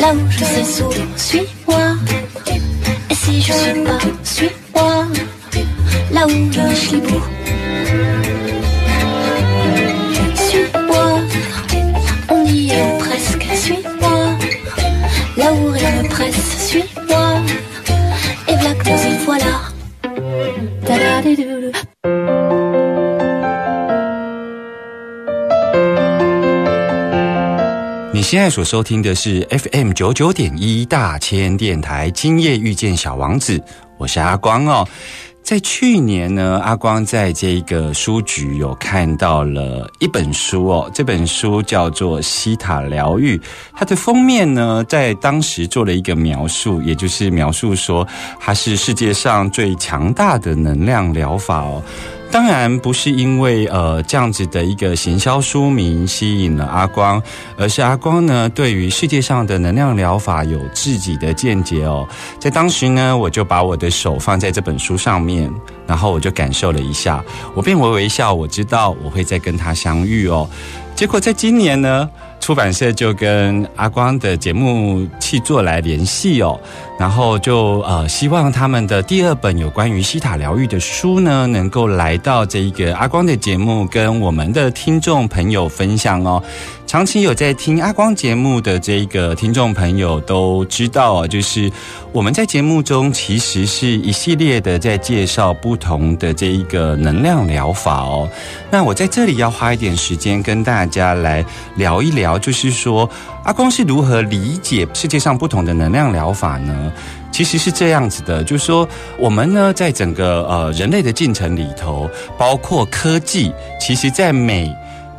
Là où je sais sourire, suis-moi. Et si je suis pas, suis-moi, là où je suis beau. 现在所收听的是 FM 九九点一大千电台，今夜遇见小王子，我是阿光哦。在去年呢，阿光在这个书局有看到了一本书哦，这本书叫做《西塔疗愈》，它的封面呢，在当时做了一个描述，也就是描述说它是世界上最强大的能量疗法哦。当然不是因为呃这样子的一个行销书名吸引了阿光，而是阿光呢对于世界上的能量疗法有自己的见解哦。在当时呢，我就把我的手放在这本书上面，然后我就感受了一下，我便微微笑，我知道我会再跟他相遇哦。结果在今年呢，出版社就跟阿光的节目契作来联系哦，然后就呃希望他们的第二本有关于西塔疗愈的书呢，能够来到这一个阿光的节目，跟我们的听众朋友分享哦。长期有在听阿光节目的这一个听众朋友都知道，就是我们在节目中其实是一系列的在介绍不同的这一个能量疗法哦。那我在这里要花一点时间跟大家来聊一聊，就是说阿公是如何理解世界上不同的能量疗法呢？其实是这样子的，就是说我们呢，在整个呃人类的进程里头，包括科技，其实在每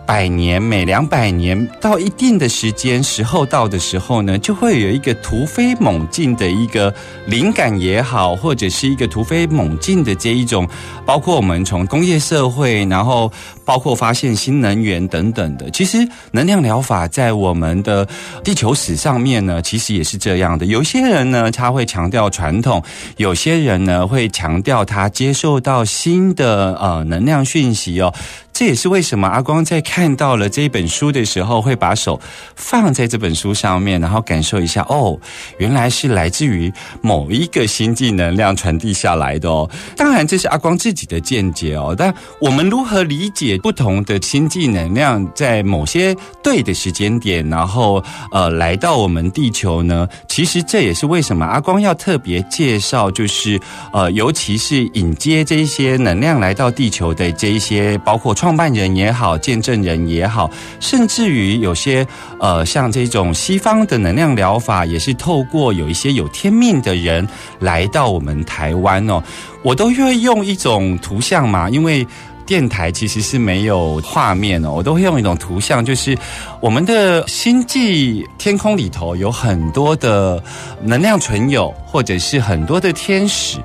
百年每两百年到一定的时间时候到的时候呢，就会有一个突飞猛进的一个灵感也好，或者是一个突飞猛进的这一种，包括我们从工业社会，然后包括发现新能源等等的。其实能量疗法在我们的地球史上面呢，其实也是这样的。有些人呢，他会强调传统；有些人呢，会强调他接受到新的呃能量讯息哦。这也是为什么阿光在看到了这本书的时候，会把手放在这本书上面，然后感受一下哦，原来是来自于某一个星际能量传递下来的哦。当然，这是阿光自己的见解哦。但我们如何理解不同的星际能量在某些对的时间点，然后呃来到我们地球呢？其实这也是为什么阿光要特别介绍，就是呃，尤其是引接这些能量来到地球的这一些，包括。创办人也好，见证人也好，甚至于有些呃，像这种西方的能量疗法，也是透过有一些有天命的人来到我们台湾哦，我都会用一种图像嘛，因为电台其实是没有画面哦，我都会用一种图像，就是我们的星际天空里头有很多的能量存有，或者是很多的天使。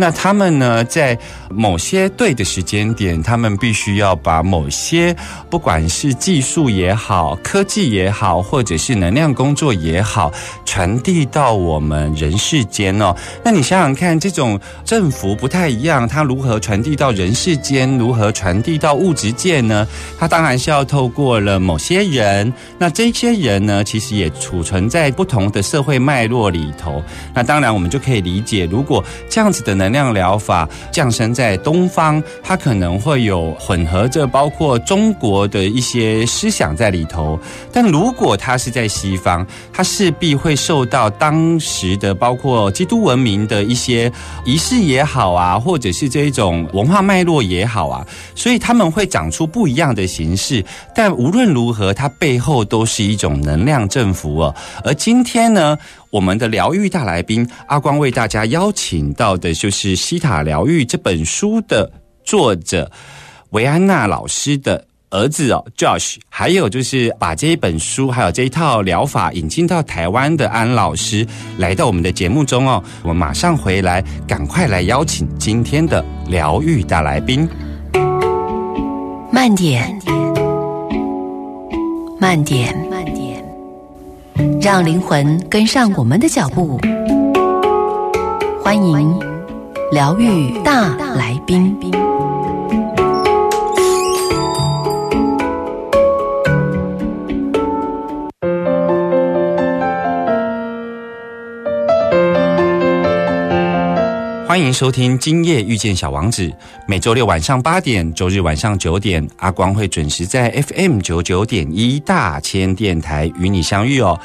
那他们呢，在某些对的时间点，他们必须要把某些不管是技术也好、科技也好，或者是能量工作也好，传递到我们人世间哦。那你想想看，这种政府不太一样，它如何传递到人世间？如何传递到物质界呢？它当然是要透过了某些人。那这些人呢，其实也储存在不同的社会脉络里头。那当然，我们就可以理解，如果这样子的能能量疗法降生在东方，它可能会有混合着包括中国的一些思想在里头。但如果它是在西方，它势必会受到当时的包括基督文明的一些仪式也好啊，或者是这一种文化脉络也好啊，所以他们会长出不一样的形式。但无论如何，它背后都是一种能量振幅哦。而今天呢，我们的疗愈大来宾阿光为大家邀请到的就是《西塔疗愈》这本书的作者维安娜老师的儿子哦，Josh，还有就是把这一本书还有这一套疗法引进到台湾的安老师来到我们的节目中哦。我们马上回来，赶快来邀请今天的疗愈大来宾。慢点，慢点，慢点，让灵魂跟上我们的脚步。欢迎疗愈大来宾。欢迎收听《今夜遇见小王子》，每周六晚上八点，周日晚上九点，阿光会准时在 FM 九九点一大千电台与你相遇哦。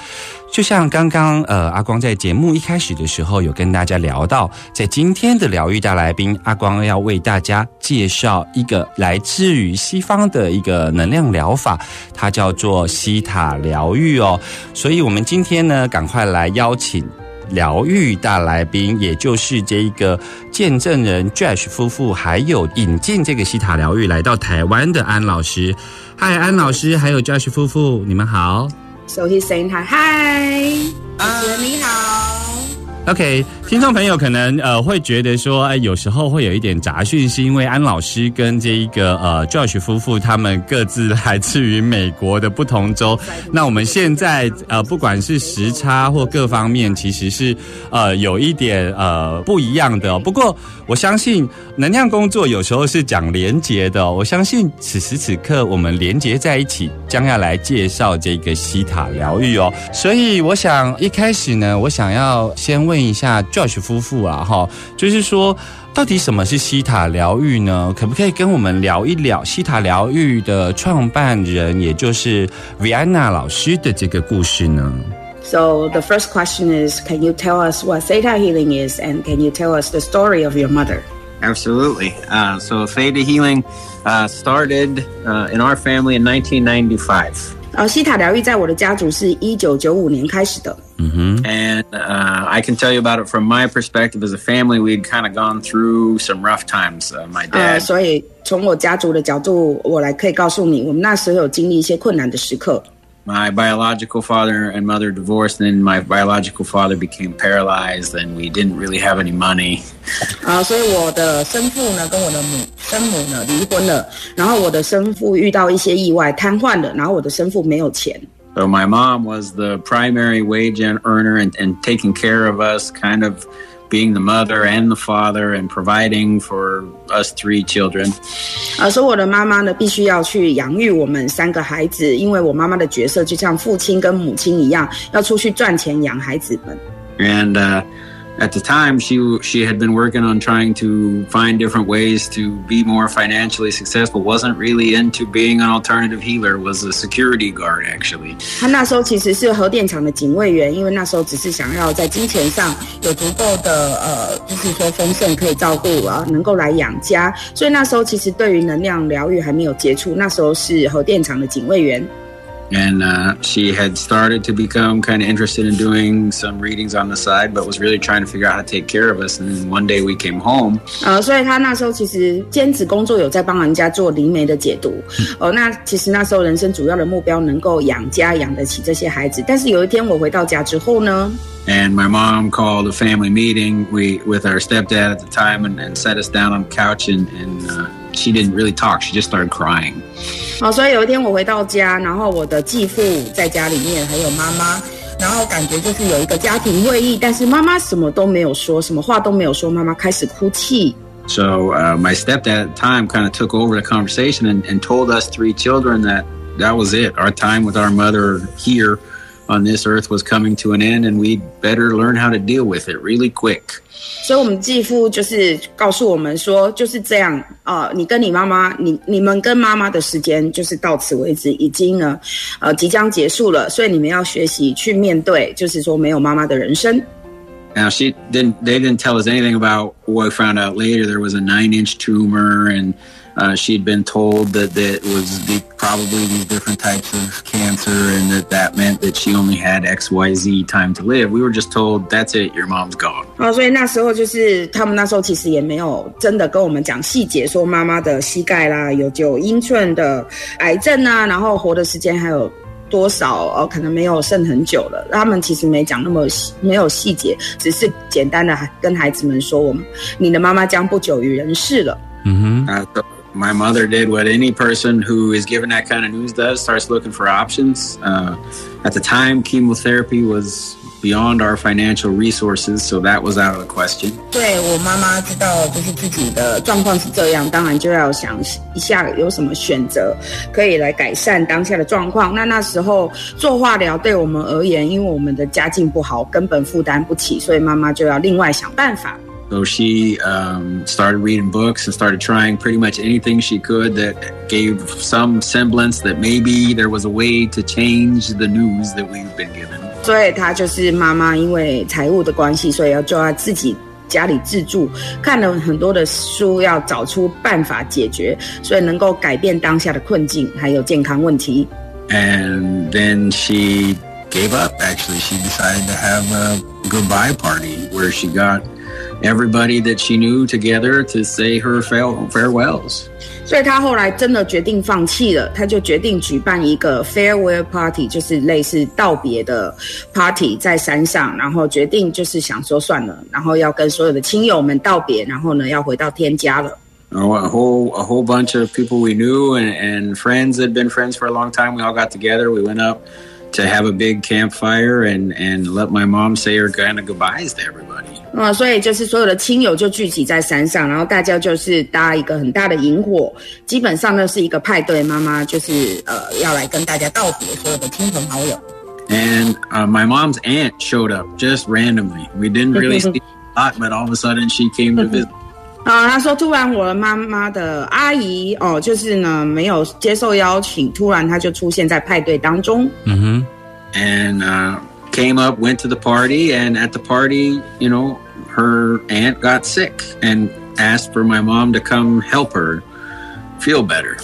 就像刚刚呃，阿光在节目一开始的时候有跟大家聊到，在今天的疗愈大来宾，阿光要为大家介绍一个来自于西方的一个能量疗法，它叫做西塔疗愈哦。所以我们今天呢，赶快来邀请。疗愈大来宾，也就是这一个见证人 Josh 夫妇，还有引进这个西塔疗愈来到台湾的安老师。嗨，安老师，还有 Josh 夫妇，你们好。So he's saying hi. Hi，主持人你好。OK，听众朋友可能呃会觉得说，哎，有时候会有一点杂讯，是因为安老师跟这一个呃 Josh 夫妇他们各自来自于美国的不同州。那我们现在呃不管是时差或各方面，其实是呃有一点呃不一样的、哦。不过我相信能量工作有时候是讲连结的、哦，我相信此时此刻我们连结在一起，将要来介绍这个西塔疗愈哦。所以我想一开始呢，我想要先问。问一下 Josh 夫妇啊，哈，就是说，到底什么是西塔疗愈呢？可不可以跟我们聊一聊西塔疗愈的创办人，也就是 Vianna 老师的这个故事呢？ So the first question is, can you tell us what Theta healing is, and can you tell us the story of your mother? Absolutely. Uh, so Theta Healing uh, started uh, in our family in 1995. 呃，西塔疗愈在我的家族是一九九五年开始的。嗯哼 And uh, I can tell you about it from my perspective as a family. We'd kind of gone through some rough times. Uh, my 呃，dad, 呃所以从我家族的角度，我来可以告诉你，我们那时候有经历一些困难的时刻。my biological father and mother divorced, and my biological father became paralyzed, and we didn't really have any money. 啊、所以我的生父呢跟我的母生母呢离婚了，然后我的生父遇到一些意外瘫痪了，然后我的生父没有钱。 So my mom was the primary wage earn- earner and, and taking care of us, kind of being the mother and the father and providing for us three children. 啊，所以我的妈妈呢，必须要去养育我们三个孩子，因为我妈妈的角色就像父亲跟母亲一样，要出去赚钱养孩子们。 And uh, at the time, she she had been working on trying to find different ways to be more financially successful. wasn't really into being an alternative healer. Was a security guard actually. 她那时候其实是核电厂的警卫员，因为那时候只是想要在金钱上有足够的呃，就是说丰盛可以照顾啊，能够来养家。所以那时候其实对于能量疗愈还没有接触，那时候是核电厂的警卫员。 And uh, she had started to become kind of interested in doing some readings on the side, but was really trying to figure out how to take care of us. And then one day we came home, 呃，所以他那时候其实兼职工作有在帮人家做灵媒的解读。哦、那其实那时候人生主要的目标能够养家养得起这些孩子。但是有一天我回到家之后呢， and my mom called a family meeting we with our stepdad at the time and, and set us down on the couch and, and uh, she didn't really talk she just started crying 哦，所以有一天我回到家，然后我的继父在家里面，还有妈妈，然后感觉就是有一个家庭会议，但是妈妈什么都没有说，什么话都没有说，妈妈开始哭泣。 so uh, my stepdad at the time kind of took over the conversation and, and told us three children that that was it our time with our mother here on this earth was coming to an end, and we'd better learn how to deal with it really quick. 所以，我们继父就是告诉我们说，就是这样啊、呃你跟你妈妈，你你们跟妈妈的时间就是到此为止，已经呢，呃，即将结束了。所以你们要学习去面对，就是说没有妈妈的人生。 Now she didn't. They didn't tell us anything about what we found out later. There was a nine-inch tumor, and uh, she'd been told that that was the, probably these different types of cancer, and that that meant that she only had X, Y, Z time to live. We were just told that's it. Your mom's gone. 哦，所以那时候就是他们那时候其实也没有真的跟我们讲细节，说妈妈的膝盖啦有九英寸的癌症啊，然后活的时间还有多少呃，可能没有剩很久了。他们其实没讲那么细没有细节，只是简单的跟孩子们说，我们你的妈妈将不久于人世了。嗯哼， Uh, so my mother did what any person who is given that kind of news does: starts looking for options. Uh, at the time, chemotherapy was beyond our financial resources, so that was out of the question. 对我妈妈知道，就是自己的状况是这样，当然就要想一下有什么选择可以来改善当下的状况。那那时候做化疗对我们而言，因为我们的家境不好，根本负担不起，所以妈妈就要另外想办法。 So she um, started reading books and started trying pretty much anything she could that gave some semblance that maybe there was a way to change the news that we've been given. 所以她就是妈妈，因为财务的关系，所以要就要自己家里自助，看了很多的书，要找出办法解决，所以能够改变当下的困境，还有健康问题。 And then she gave up, actually. She decided to have a goodbye party where she got everybody that she knew together to say her fare- farewells. 所以他后来真的决定放弃了，他就决定举办一个 farewell party，就是类似道别的 party，在山上，然后决定就是想说算了，然后要跟所有的亲友们道别，然后呢要回到天家了。 Oh, a whole a whole bunch of people we knew and, and friends that had been friends for a long time. We all got together. We went up to have a big campfire and, and let my mom say her kind of goodbyes to everybody. 啊、所以就是所有的亲友就聚集在山上，然后大家就是搭一个很大的萤火，基本上呢是一个派对。妈妈就是呃要来跟大家道别，所有的亲朋好友。And uh, my mom's aunt showed up just randomly. We didn't really see a lot, but all of a sudden she came to visit. 啊，他说突然我的妈妈的阿姨哦，就是呢没有接受邀请，突然她就出现在派对当中。嗯哼，and uh, came up, went to the party, and at the party, you know, her aunt got sick and asked for my mom to come help her feel better.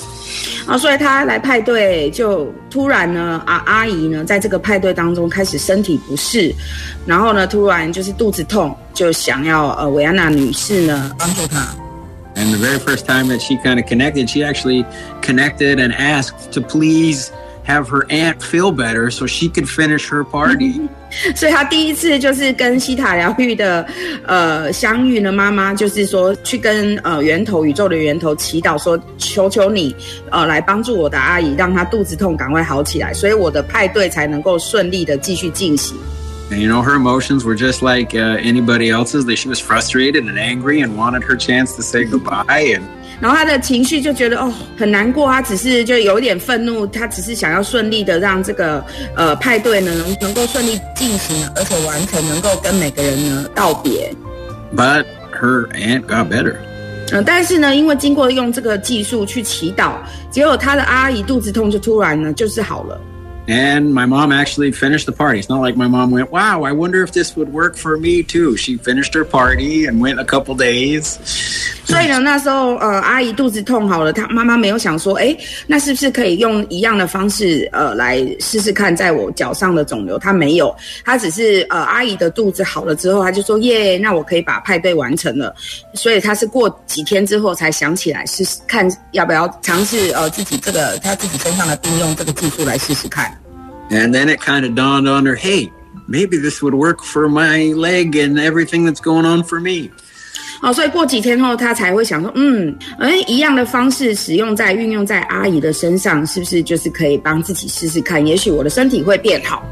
啊，所以她来派对就突然呢，啊阿姨呢在这个派对当中开始身体不适，然后呢突然就是肚子痛，就想要呃维安娜女士呢帮助她。 And the very first time that she kind of connected, she actually connected and asked to please have her aunt feel better so she could finish her party. 所以她第一次就是跟西塔疗愈的呃相遇呢，妈妈就是说去跟呃源头宇宙的源头祈祷说，求求你呃来帮助我的阿姨，让她肚子痛赶快好起来，所以我的派对才能够顺利的继续进行。 And you know, her emotions were just like uh, anybody else's. That she was frustrated and angry and wanted her chance to say goodbye. And 然后他的情绪就觉得哦很难过，他只是就有一点愤怒，他只是想要顺利的让这个呃派对呢能能够顺利进行，而且完成，能够跟每个人呢道别。but her aunt got better. 嗯、但是呢，因为经过用这个技术去祈祷，结果他的阿姨肚子痛就突然呢就是好了。And my mom actually finished the party. It's not like my mom went, wow, I wonder if this would work for me too. She finished her party and went a couple days. 所以呢，那时候呃，阿姨肚子痛好了，她妈妈没有想说，哎，那是不是可以用一样的方式呃来试试看，在我脚上的肿瘤？她没有，她只是呃，阿姨的肚子好了之后，她就说耶，那我可以把派对完成了。所以她是过几天之后才想起来试试看要不要尝试呃自己这个她自己身上的病用这个技术来试试看。 And then it kind of dawned on her, hey, maybe this would work for my leg and everything that's going on for me. 哦，所以过几天后，她才会想说，嗯，哎，一样的方式使用在运用在阿姨的身上，是不是就是可以帮自己试试看？也许我的身体会变好。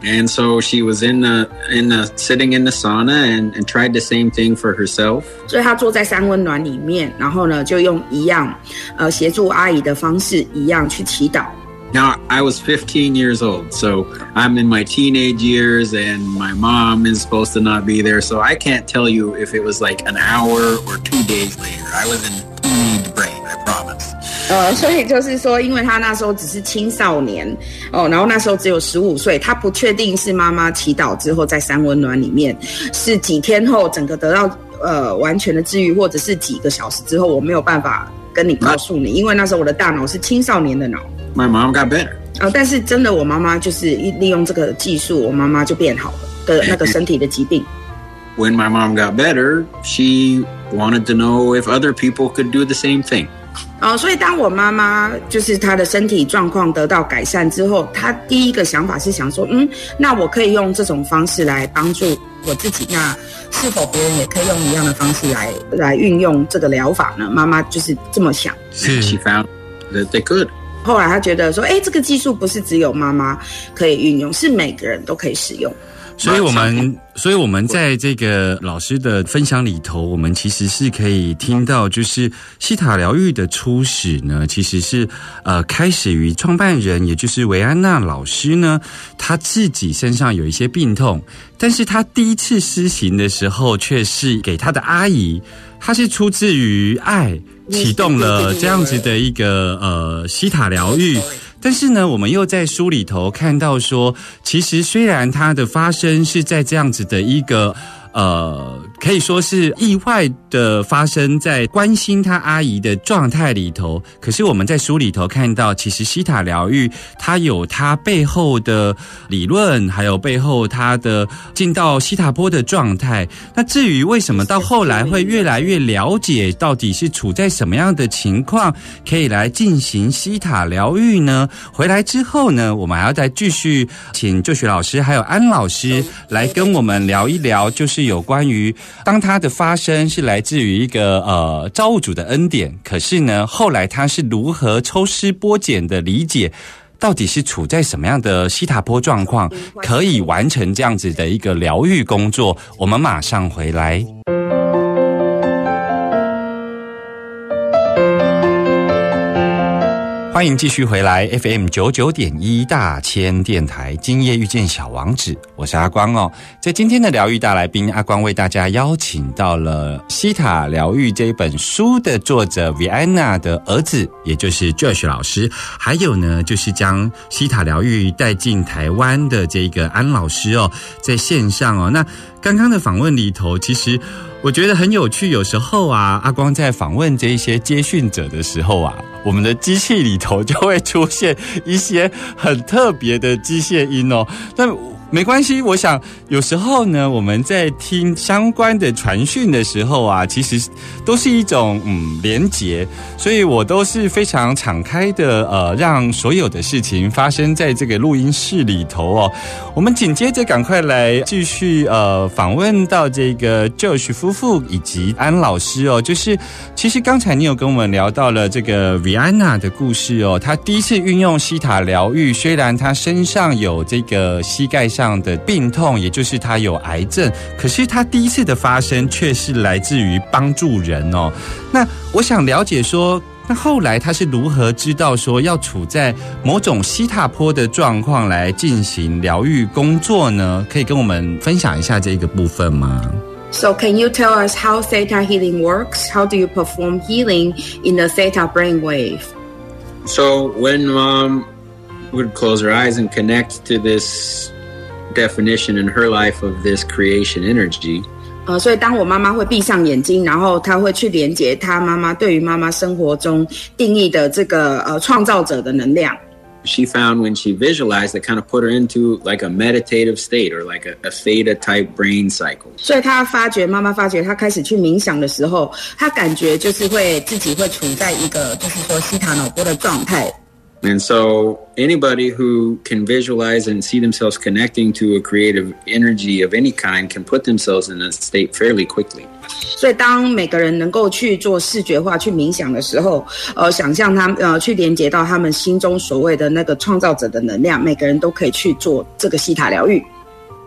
And so she was in the in the sitting in the sauna and, and tried the same thing for herself. 所以他坐在三温暖里面，然后呢，就用一样，呃，协助阿姨的方式，一样去祈祷。 Now, I was 15 years old, so I'm in my teenage years, and my mom is supposed to not be there. So I can't tell you if it was like an hour or two days later. I was in teenage brain, I promise. 呃，所以就是说，因为他那时候只是青少年哦，然后那时候只有十五岁，他不确定是妈妈祈祷之后在三温暖里面，是几天后整个得到呃完全的治愈，或者是几个小时之后，我没有办法跟你告诉你，因为那时候我的大脑是青少年的脑。 My mom got better. 呃，但是真的，我妈妈就是一利用这个技术，我妈妈就变好了的那个身体的疾病。 When my mom got better, she wanted to know if other people could do the same thing. 哦，所以当我妈妈就是她的身体状况得到改善之后，她第一个想法是想说，嗯，那我可以用这种方式来帮助我自己，那是否别人也可以用一样的方式来来运用这个疗法呢？妈妈就是这么想。 And she found that they could. 后来他觉得说，哎，这个技术不是只有妈妈可以运用，是每个人都可以使用。所以我们，所以我们在这个老师的分享里头，我们其实是可以听到，就是西塔疗愈的初始呢，其实是呃开始于创办人，也就是维安娜老师呢，他自己身上有一些病痛，但是他第一次施行的时候，却是给他的阿姨，他是出自于爱，启动了这样子的一个呃西塔疗愈。但是呢，我们又在书里头看到说，其实虽然它的发生是在这样子的一个。呃，可以说是意外的发生在关心他阿姨的状态里头。可是我们在书里头看到，其实西塔疗愈它有它背后的理论，还有背后它的进到西塔波的状态。那至于为什么到后来会越来越了解到底是处在什么样的情况，可以来进行西塔疗愈呢？回来之后呢，我们还要再继续请就学老师还有安老师来跟我们聊一聊，就是有关于当它的发生是来自于一个呃造物主的恩典，可是呢，后来他是如何抽丝剥茧的理解。到底是处在什么样的西塔坡状况，可以完成这样子的一个疗愈工作？我们马上回来。欢迎继续回来 FM 九九点一大千电台，今夜遇见小王子，我是阿光哦。在今天的疗愈大来宾，阿光为大家邀请到了《西塔疗愈》这一本书的作者 Vianna 的儿子，也就是 Josh 老师，还有呢，就是将西塔疗愈带进台湾的这个安老师哦，在线上哦。那刚刚的访问里头，其实。我觉得很有趣，有时候啊，阿光在访问这一些接训者的时候啊，我们的机器里头就会出现一些很特别的机械音哦。但没关系，我想有时候呢，我们在听相关的传讯的时候啊，其实都是一种嗯连结，所以我都是非常敞开的，呃，让所有的事情发生在这个录音室里头哦。我们紧接着赶快来继续呃访问到这个 Josh 夫妇以及安老师哦，就是其实刚才你有跟我们聊到了这个 Rihanna 的故事哦，她第一次运用西塔疗愈，虽然她身上有这个膝盖上的病痛，也就是他有癌症，可是他第一次的发生却是来自于帮助人哦。那我想了解说。那后来他是如何知道说要处在某种西塔坡的状况来进行疗愈工作呢？可以跟我们分享一下这个部分吗？So can you tell us how theta healing works? How do you perform healing in the theta brainwave? So when mom would close her eyes and connect to this definition in her life of this creation energy, 呃，所以当我妈妈会闭上眼睛，然后她会去连接她妈妈对于妈妈生活中定义的这个呃创造者的能量。 she found when she visualized it kind of put her into like a meditative state or like a, a theta type brain cycle. 所以她发觉，妈妈发觉，她开始去冥想的时候，她感觉就是会自己会处在一个就是说西塔脑波的状态。 And so anybody who can visualize and see themselves connecting to a creative energy of any kind can put themselves in a state fairly quickly. 所以，当每个人能够去做视觉化、去冥想的时候，呃，想象他呃去连接到他们心中所谓的那个创造者的能量，每个人都可以去做这个西塔疗愈。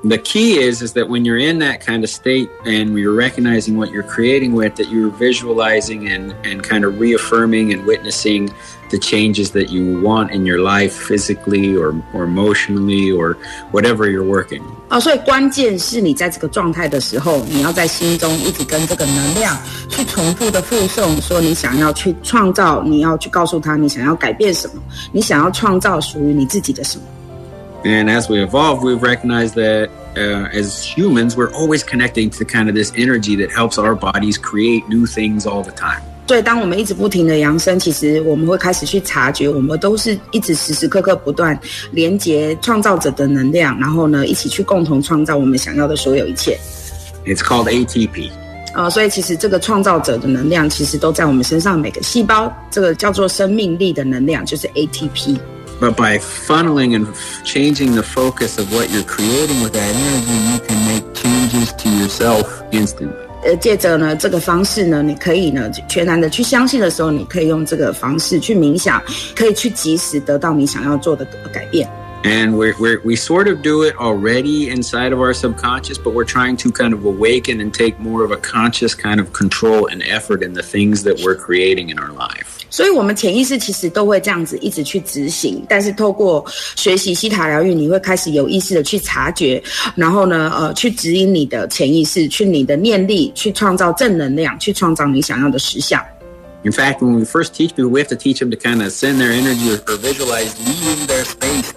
The key is is that when you're in that kind of state and you're recognizing what you're creating with, that you're visualizing and, and kind of reaffirming and witnessing the changes that you want in your life physically or, or emotionally or whatever you're working. 哦，所以关键是你在这个状态的时候，你要在心中一直跟这个能量去重复的附送，说你想要去创造，你要去告诉他你想要改变什么，你想要创造属于你自己的什么。 And as we evolve, we've recognized that uh, as humans, we're always connecting to kind of this energy that helps our bodies create new things all the time. 所以，当我们一直不停的扬升，其实我们会开始去察觉，我们都是一直时时刻刻不断连接创造者的能量，然后呢，一起去共同创造我们想要的所有一切。 It's called ATP. 呃，所以其实这个创造者的能量，其实都在我们身上每个细胞，这个叫做生命力的能量，就是 ATP。 But by funneling and f- changing the focus of what you're creating with that energy, you can make changes to yourself instantly. 呃，借着呢这个方式呢，你可以呢全然的去相信的时候，你可以用这个方式去冥想，可以去及时得到你想要做的改变。And we're, we're, we sort of do it already inside of our subconscious, but we're trying to kind of awaken and take more of a conscious kind of control and effort in the things that we're creating in our life. 所以，我们潜意识其实都会这样子一直去执行，但是透过学习西塔疗愈，你会开始有意识的去察觉，然后呢，呃，去指引你的潜意识，去你的念力，去创造正能量，去创造你想要的实相。 In fact, when we first teach people, we have to teach them to kind of send their energy or, or visualize leaving their space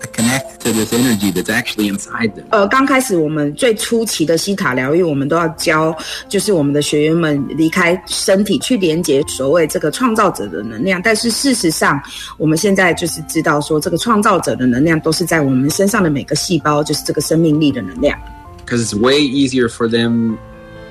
to connect to this energy that's actually inside them. 呃，刚开始我们最初期的西塔疗愈，我们都要教，就是我们的学员们离开身体，去连接所谓这个创造者的能量。但是事实上，我们现在就是知道说，这个创造者的能量都是在我们身上的每个细胞，就是这个生命力的能量。 because it's way easier for them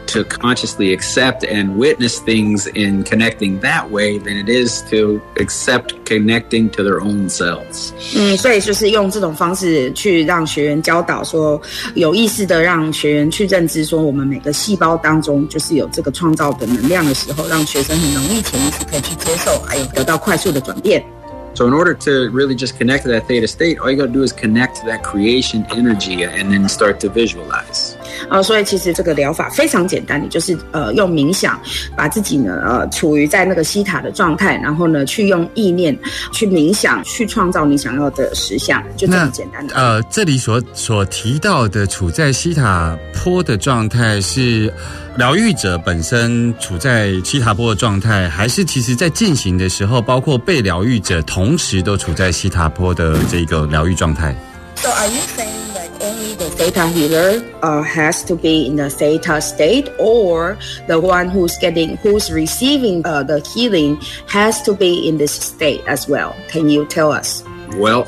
to consciously accept and witness things in connecting that way than it is to accept connecting to their own selves. 嗯，所以就是用这种方式去让学员教导说，有意识的让学员去认知说，我们每个细胞当中就是有这个创造的能量的时候，让学生很容易潜意识可以去接受，还有得到快速的转变。 So, in order to really just connect to that theta state, all you got to do is connect to that creation energy and then start to visualize. 呃，所以其实这个疗法非常简单，你就是呃用冥想把自己呢呃处于在那个西塔的状态，然后呢去用意念去冥想，去创造你想要的实相，就这么简单的。呃，这里所所提到的处在西塔坡的状态是疗愈者本身处在西塔坡的状态，还是其实在进行的时候，包括被疗愈者同时都处在西塔坡的这个疗愈状态？So are you saying only the theta healer uh, has to be in the theta state, or the one who's getting, who's receiving uh, the healing has to be in this state as well? Can you tell us? Well,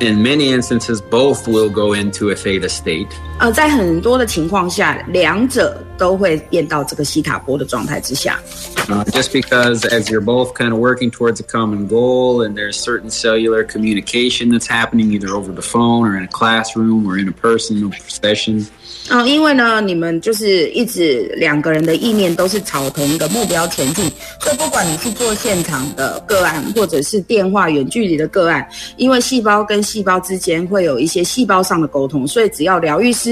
in many instances, both will go into a theta state. 呃，在很多的情况下，两者都会变到这个西塔波的状态之下。Uh, just because as you're both kind of working towards a common goal and there's certain cellular communication that's happening either over the phone or in a classroom or in a personal session 嗯、因为呢，你们就是一直两个人的意念都是朝同一个目标前进，所以不管你是做现场的个案，或者是电话远距离的个案，因为细胞跟细胞之间会有一些细胞上的沟通，所以只要疗愈师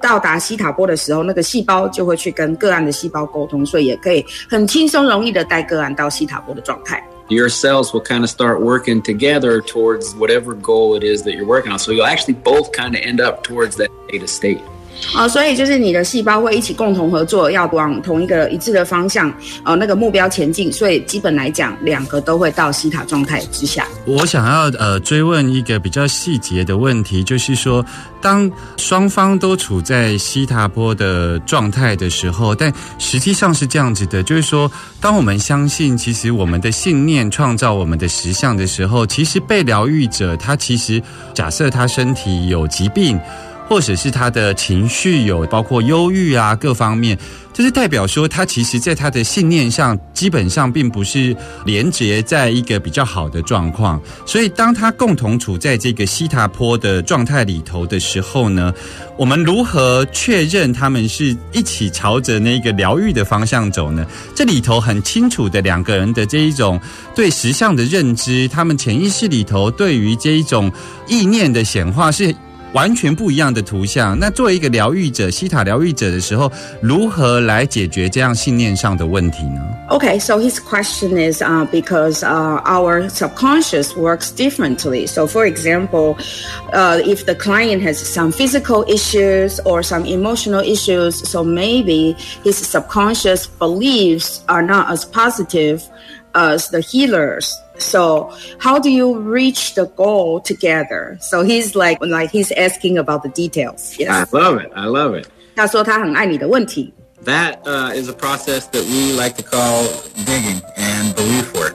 到达西塔波的时候，那个细胞就会去跟个案的细胞沟通，所以也可以很轻松容易的带个案到西塔波的状态。 your cells will kind of start working together towards whatever goal it is that you're working on so you'll actually both kind of end up towards that theta state 啊、所以就是你的细胞会一起共同合作，要往同一个一致的方向，呃，那个目标前进。所以基本来讲，两个都会到西塔状态之下。我想要呃追问一个比较细节的问题，就是说，当双方都处在西塔波的状态的时候，但实际上是这样子的，就是说，当我们相信其实我们的信念创造我们的实相的时候，其实被疗愈者他其实假设他身体有疾病。或者是他的情绪有包括忧郁啊各方面，就是代表说他其实在他的信念上基本上并不是连接在一个比较好的状况，所以当他共同处在这个西塔坡的状态里头的时候呢，我们如何确认他们是一起朝着那个疗愈的方向走呢？这里头很清楚的两个人的这一种对实相的认知，他们潜意识里头对于这一种意念的显化是。完全不一样的图像。那作为一个疗愈者，西塔疗愈者的时候，如何来解决这样信念上的问题呢？ Okay, so his question is uh, because uh, our subconscious works differently. So, for example, uh, if the client has some physical issues or some emotional issues, so maybe his subconscious beliefs are not as positive as the healers. So, how do you reach the goal together? So he's like, like he's asking about the details. I Yes. love it. I love it. 他说他很爱你的问题。 That uh, is a process that we like to call digging and belief work.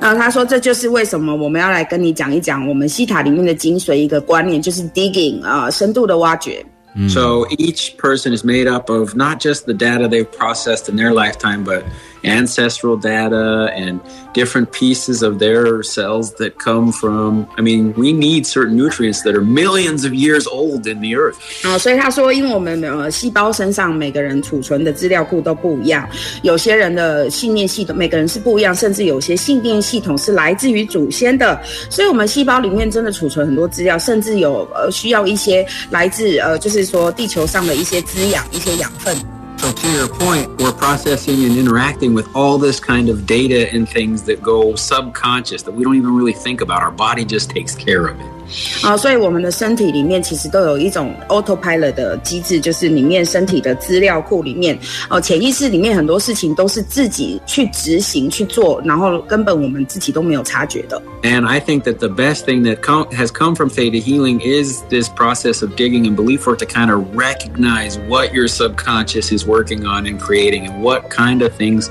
然后他说，这就是为什么我们要来跟你讲一讲我们西塔里面的精髓一个观念，就是 digging 啊、深度的挖掘。 So each person is made up of not just the data they've processed in their lifetime, but ancestral data and different pieces of their cells that come from. I mean, we need certain nutrients that are millions of years old in the earth. 啊、所以他说，因为我们呃细胞身上每个人储存的资料库都不一样，有些人的信念系统每个人是不一样，甚至有些信念系统是来自于祖先的，所以我们细胞里面真的储存很多资料，甚至有呃需要一些来自呃就是说地球上的一些滋养、一些养分。 So to your point, we're processing and interacting with all this kind of data and things that go subconscious that we don't even really think about. Our body just takes care of it. 啊、所以我们的身体里面其实都有一种 autopilot 的机制，就是里面身体的资料库里面，哦、潜意识里面很多事情都是自己去执行去做，然后根本我们自己都没有察觉的。 And I think that the best thing that com- has come from theta healing is this process of digging and belief work to kind of recognize what your subconscious is working on and creating and what kind of things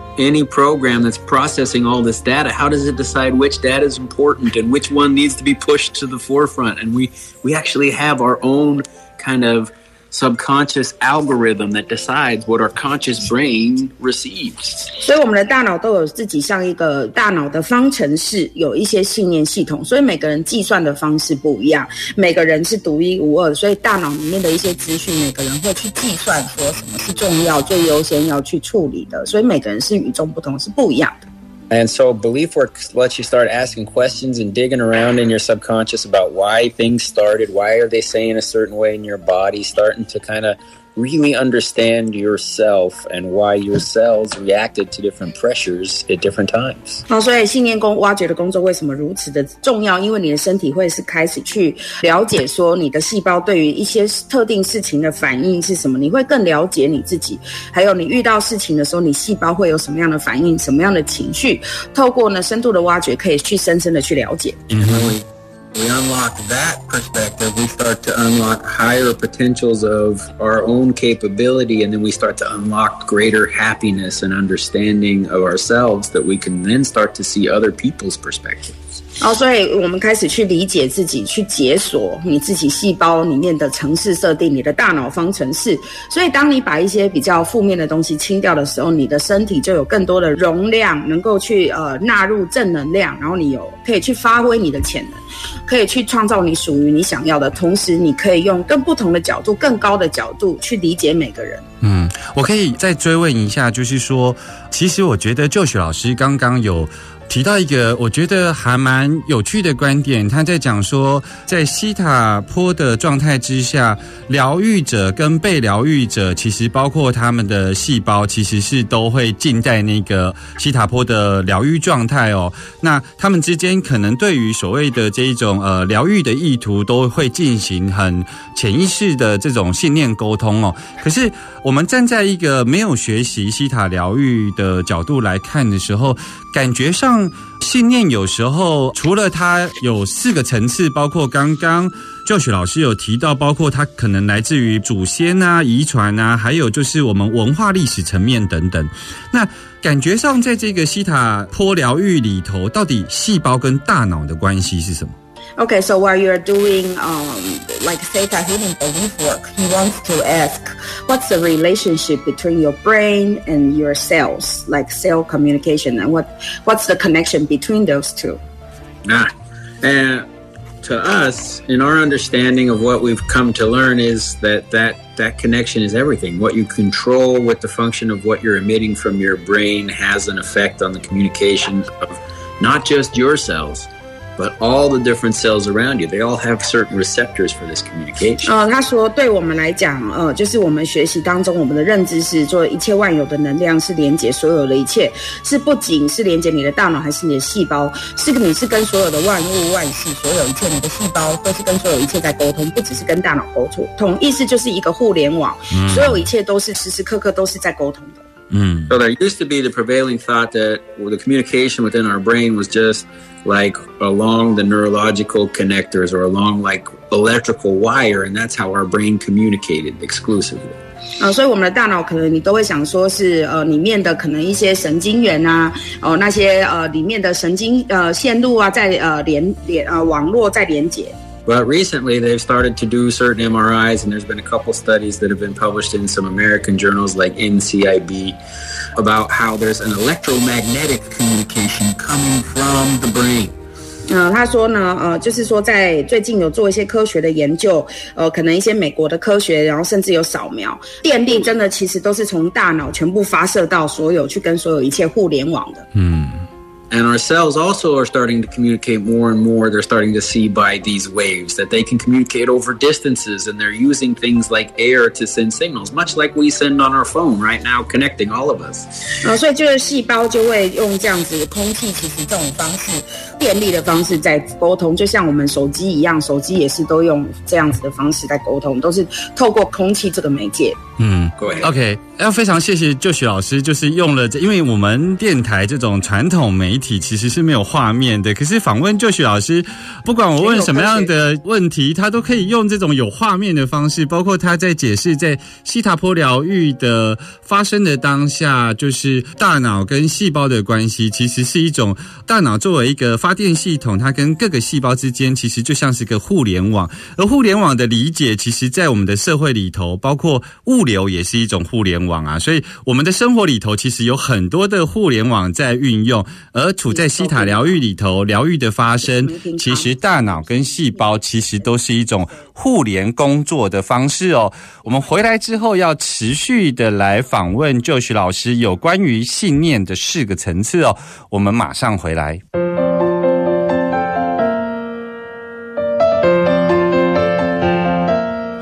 any program that's processing all this data. How does it decide which data is important and which one needs to be pushed to the forefront? And we we actually have our own kind of subconscious algorithm that decides what our conscious brain receives. 所以我们的大脑都有自己像一个大脑的方程式，有一些信念系统，所以每个人计算的方式不一样，每个人是独一无二，所以大脑里面的一些资讯，每个人会去计算说什么是重要、最优先要去处理的，所以每个人是与众不同，是不一样的。And so belief work lets you start asking questions and digging around in your subconscious about why things started, why are they saying a certain way in your body, starting to kind of really understand yourself and why your cells reacted to different pressures at different times. 好，所以信念工挖掘的工作为什么如此的重要？因为你的身体会是开始去了解说你的细胞对于一些特定事情的反应是什么，你会更了解你自己，还有你遇到事情的时候，你细胞会有什么样的反应，什么样的情绪。透过呢深度的挖掘，可以去深深的去了解。We, unlock that perspective, we start to unlock higher potentials of our own capability, and then we start to unlock greater happiness and understanding of ourselves that we can then start to see other people's perspectives. 然后，所以我们开始去理解自己，去解锁你自己细胞里面的城市设定，你的大脑方程式。所以，当你把一些比较负面的东西清掉的时候，你的身体就有更多的容量，能够去呃纳入正能量，然后你有可以去发挥你的潜能，可以去创造你属于你想要的。同时，你可以用更不同的角度、更高的角度去理解每个人。嗯，我可以再追问一下，就是说，其实我觉得就许老师刚刚有提到一个我觉得还蛮有趣的观点，他在讲说，在西塔坡的状态之下，疗愈者跟被疗愈者，其实包括他们的细胞，其实是都会浸在那个西塔坡的疗愈状态哦。那他们之间可能对于所谓的这一种呃疗愈的意图，都会进行很潜意识的这种信念沟通哦。可是我们站在一个没有学习西塔疗愈的角度来看的时候，感觉上信念有时候除了它有四个层次，包括刚刚。教学老师有提到，包括它可能来自于祖先啊、遗传啊，还有就是我们文化历史层面等等。那感觉上，在这个西塔坡疗愈里头，到底细胞跟大脑的关系是什么？Okay, so while you're doing um, like theta healing belief work, he wants to ask, what's the relationship between your brain and your cells, like cell communication, and what what's the connection between those two? Ah, and to us, in our understanding of what we've come to learn, is that that that connection is everything. What you control with the function of what you're emitting from your brain has an effect on the communication of not just your cells, but all the different cells around you. They all have certain receptors for this communication. 呃，他说，对我们来讲，呃，就是我们学习当中，我们的认知是做一切万有的能量是连接所有的一切，是不仅是连接你的大脑，还是你的细胞，是你是跟所有的万物万事，所有一切，你的细胞都是跟所有一切在沟通，不只是跟大脑沟通，同意思就是一个互联网，所有一切都是时时刻刻都是在沟通的。嗯 So there used to be the prevailing thought that well, the communication within our brain was just like along the neurological connectors or along like electrical wire, and that's how our brain communicated exclusively. 呃，所以我们的大脑可能你都会想说是呃里面的可能一些神经元啊，哦、那些呃里面的神经呃线路啊，在呃连连呃网络在连接。 But recently, they've started to do certain MRIs, and there's been a couple studies that have been published in some American journals like NCIB about how there's an electromagnetic communication coming from the brain. 呃，他说呢，呃，就是说在最近有做一些科学的研究，呃，可能一些美国的科学，然后甚至有扫描，电力真的其实都是从大脑全部发射到所有去跟所有一切互联网的。 And our cells also are starting to communicate more and more. They're starting to see by these waves that they can communicate over distances, and they're using things like air to send signals, much like we send on our phone right now, connecting all of us. 呃，所以就是细胞就会用这样子空气，其实这种方式，电力的方式在沟通，就像我们手机一样，手机也是都用这样子的方式在沟通，都是透过空气这个媒介。嗯。 Go ahead. OK，要非常谢谢就许老师，就是用了这，因为我们电台这种传统媒 体其实是没有画面的，可是访问就许老师，不管我问什么样的问题，他都可以用这种有画面的方式，包括他在解释在西塔坡疗愈的发生的当下，就是大脑跟细胞的关系，其实是一种大脑作为一个发电系统，它跟各个细胞之间其实就像是个互联网，而互联网的理解，其实在我们的社会里头，包括物流也是一种互联网啊，所以我们的生活里头其实有很多的互联网在运用，而处在西塔疗愈里头，疗愈的发生，其实大脑跟细胞其实都是一种互联工作的方式哦。我们回来之后要持续的来访问就许老师有关于信念的四个层次哦，我们马上回来。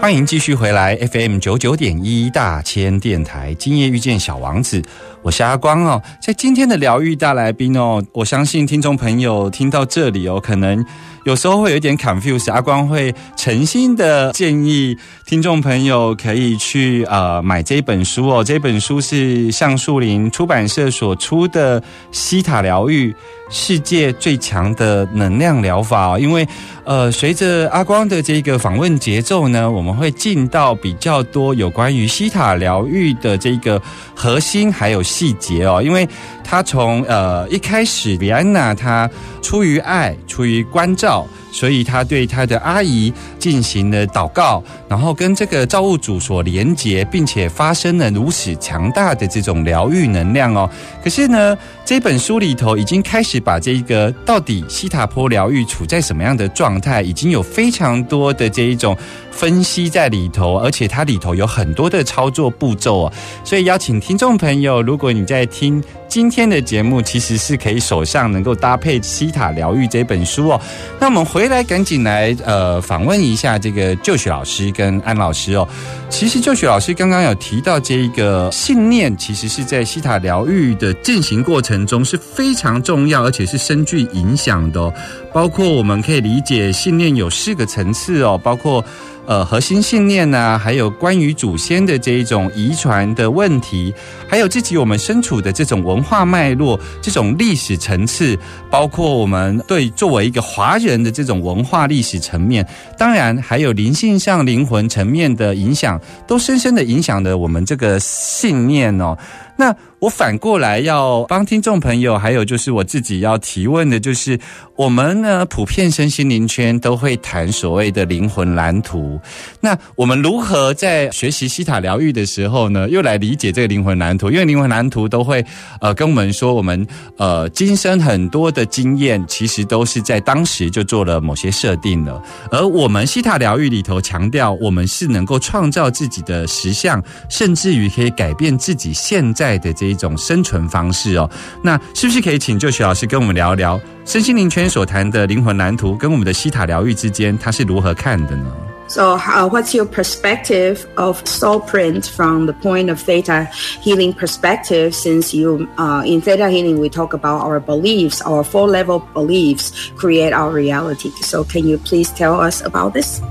欢迎继续回来 FM 九九点一大千电台，今夜遇见小王子，我是阿光哦。在今天的疗愈大来宾哦，我相信听众朋友听到这里哦，可能有时候会有一点 confuse。阿光会诚心的建议听众朋友可以去呃买这本书哦，这本书是橡树林出版社所出的《西塔疗愈：世界最强的能量疗法》哦，因为呃随着阿光的这个访问节奏呢，我们会进到比较多有关于西塔疗愈的这个核心还有细节哦，因为他从呃一开始，李安娜她出于爱，出于关照。所以他对他的阿姨进行了祷告，然后跟这个造物主所连结，并且发生了如此强大的这种疗愈能量哦。可是呢，这本书里头已经开始把这个到底西塔波疗愈处在什么样的状态，已经有非常多的这一种分析在里头，而且它里头有很多的操作步骤哦。所以邀请听众朋友，如果你在听今天的节目，其实是可以手上能够搭配《西塔疗愈》这本书哦。那我们回来赶紧来呃访问一下这个就学老师跟安老师哦。其实就学老师刚刚有提到这一个信念，其实是在西塔疗愈的进行过程中是非常重要，而且是深具影响的。包括我们可以理解信念有四个层次哦，包括。呃，核心信念呐、还有关于祖先的这一种遗传的问题，还有自己我们身处的这种文化脉络、这种历史层次，包括我们对作为一个华人的这种文化历史层面，当然还有灵性上灵魂层面的影响，都深深的影响了我们这个信念哦。那我反过来要帮听众朋友，还有就是我自己要提问的，就是我们呢普遍身心灵圈都会谈所谓的灵魂蓝图。那我们如何在学习西塔疗愈的时候呢，又来理解这个灵魂蓝图？因为灵魂蓝图都会呃跟我们说，我们呃今生很多的经验，其实都是在当时就做了某些设定了。而我们西塔疗愈里头强调，我们是能够创造自己的实相，甚至于可以改变自己现在 的这一种生存方式哦。那是不是可以请就徐老师跟我们聊聊身心灵圈所谈的灵魂蓝图，跟我们的西塔疗愈之间，它是如何看的呢？ So, uh, what's your perspective of soul print from the point of theta healing perspective? Since you, uh, in theta healing, we talk about our beliefs, our four level beliefs create our reality. So, can you please tell us about this?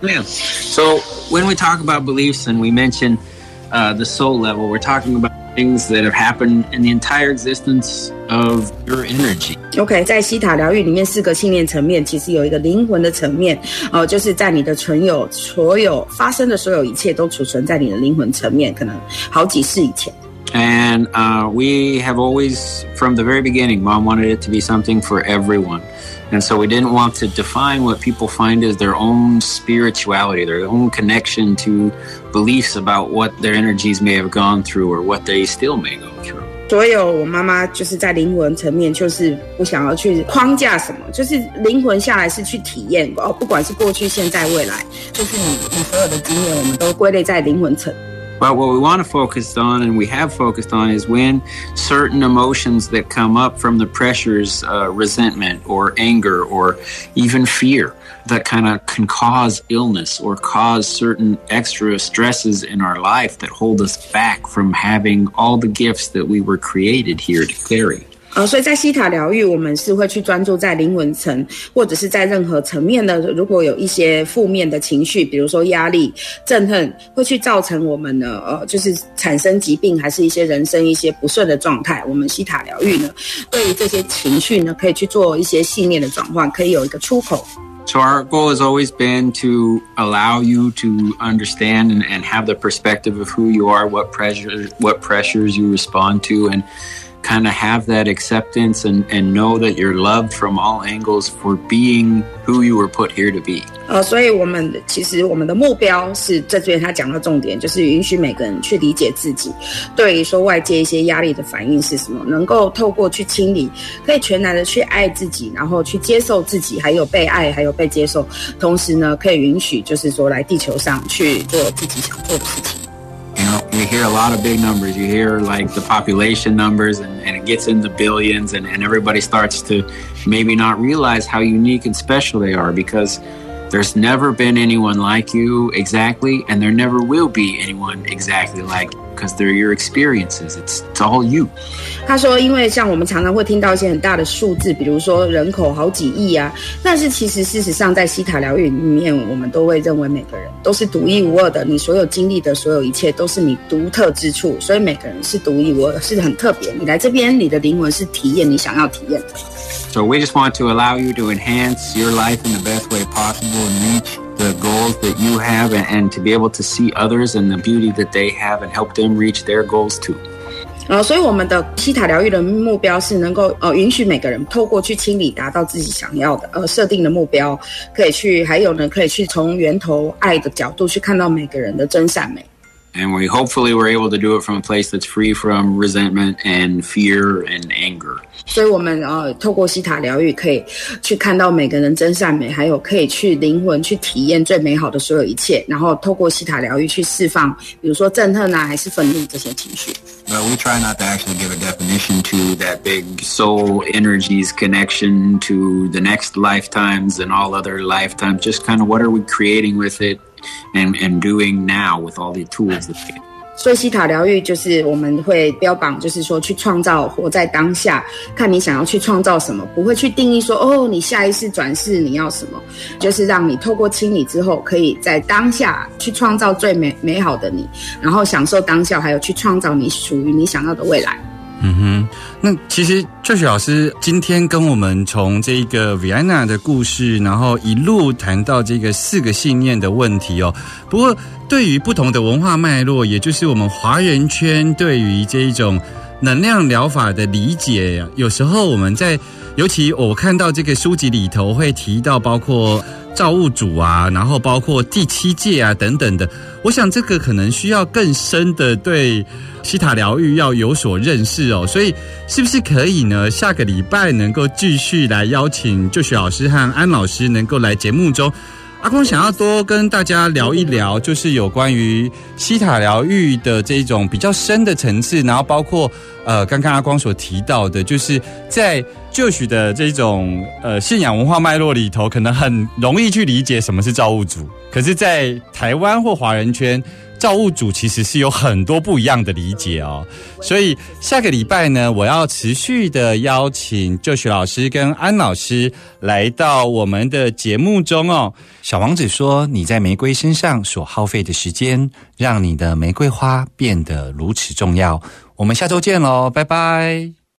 Yeah. So when we talk about beliefs and we mention uh, the soul level, we're talking about things that have happened in the entire existence of your energy. OK，在西塔疗愈里面，四个信念层面其实有一个灵魂的层面，哦、就是在你的存有所有发生的所有一切都储存在你的灵魂层面，可能好几世以前。 And uh, we have always, from the very beginning, mom wanted it to be something for everyone. And so we didn't want to define what people find as their own spirituality, their own connection to beliefs about what their energies may have gone through or what they still may go through. 所有我妈妈就是在灵魂层面，就是不想要去框架什么，就是灵魂下来是去体验哦，不管是过去、现在、未来，就是你你所有的经验，我们都归类在灵魂层。 But what we want to focus on, and we have focused on, is when certain emotions that come up from the pressures, uh, resentment or anger or even fear, that kind of can cause illness or cause certain extra stresses in our life that hold us back from having all the gifts that we were created here to carry. 呃，所以在西塔疗愈，我们是会去专注在灵魂层，或者是在任何层面的，如果有一些负面的情绪，比如说压力、憎恨，会去造成我们呢，呃，就是产生疾病，还是一些人生一些不顺的状态。我们西塔疗愈呢，对于这些情绪呢，可以去做一些信念的转换，可以有一个出口。So our goal has always been to allow you to understand and, and have the perspective of who you are, what pressure, what pressures you respond to, and kind of have that acceptance and, and know that you're loved from all angles for being who you were put here to be. 呃，所以我们其实我们的目标是这边他讲到重点，就是允许每个人去理解自己，对于说外界一些压力的反应是什么，能够透过去清理，可以全然的去爱自己，然后去接受自己，还有被爱，还有被接受，同时呢，可以允许就是说来地球上去做自己想做的事情。 You know, you hear a lot of big numbers. You hear like the population numbers, and, and it gets into billions, and, and everybody starts to maybe not realize how unique and special they are because there's never been anyone like you exactly, and there never will be anyone exactly like because they're your experiences. It's, it's all you. 他说，因为像我们常常会听到一些很大的数字，比如说人口好几亿啊，但是其实事实上在西塔疗愈里面，我们都会认为每个人都是独一无二的，你所有经历的所有一切都是你独特之处，所以每个人是独一无二，是很特别。你来这边，你的灵魂是体验你想要体验的。So we just want to allow you to enhance your life in the best way possible and reach the goals that you have and, and to be able to see others and the beauty that they have and help them reach their goals too. 呃，所以我们的西塔疗愈的目标是能够呃允许每个人透过去清理，达到自己想要的呃设定的目标，可以去还有呢，可以去从源头爱的角度去看到每个人的真善美。 And we hopefully were able to do it from a place that's free from resentment and fear and anger. 所以，我们呃透过西塔疗愈，可以去看到每个人真善美，还有可以去灵魂去体验最美好的所有一切，然后透过西塔疗愈去释放，比如说憎恨啊，还是愤怒这些情绪。 But we try not to actually give a definition to that big soul energies connection to the next lifetimes and all other lifetimes. Just kind of what are we creating with it And, and doing now with all the tools that 所以西塔疗愈就是我们会标榜，就是说去创造活在当下，看你想要去创造什么，不会去定义说哦，你下一次转世你要什么，就是让你透过清理之后，可以在当下去创造最美美好的你，然后享受当下，还有去创造你属于你想要的未来。嗯哼，那其实 Josh 老师今天跟我们从这个 Vienna 的故事，然后一路谈到这个四个信念的问题哦。不过，对于不同的文化脉络，也就是我们华人圈对于这一种能量疗法的理解，有时候我们在，尤其我看到这个书籍里头会提到，包括造物主啊，然后包括第七界啊等等的，我想这个可能需要更深的对西塔疗愈要有所认识哦。所以是不是可以呢？下个礼拜能够继续来邀请就学老师和安老师能够来节目中。阿光想要多跟大家聊一聊，就是有关于西塔疗愈的这种比较深的层次，然后包括呃，刚刚阿光所提到的，就是在旧许的这种呃信仰文化脉络里头，可能很容易去理解什么是造物主，可是，在台湾或华人圈。造物主其实是有很多不一样的理解哦，所以下个礼拜呢，我要持续的邀请就许老师跟安老师来到我们的节目中哦。小王子说：“你在玫瑰身上所耗费的时间，让你的玫瑰花变得如此重要。”我们下周见喽，拜拜。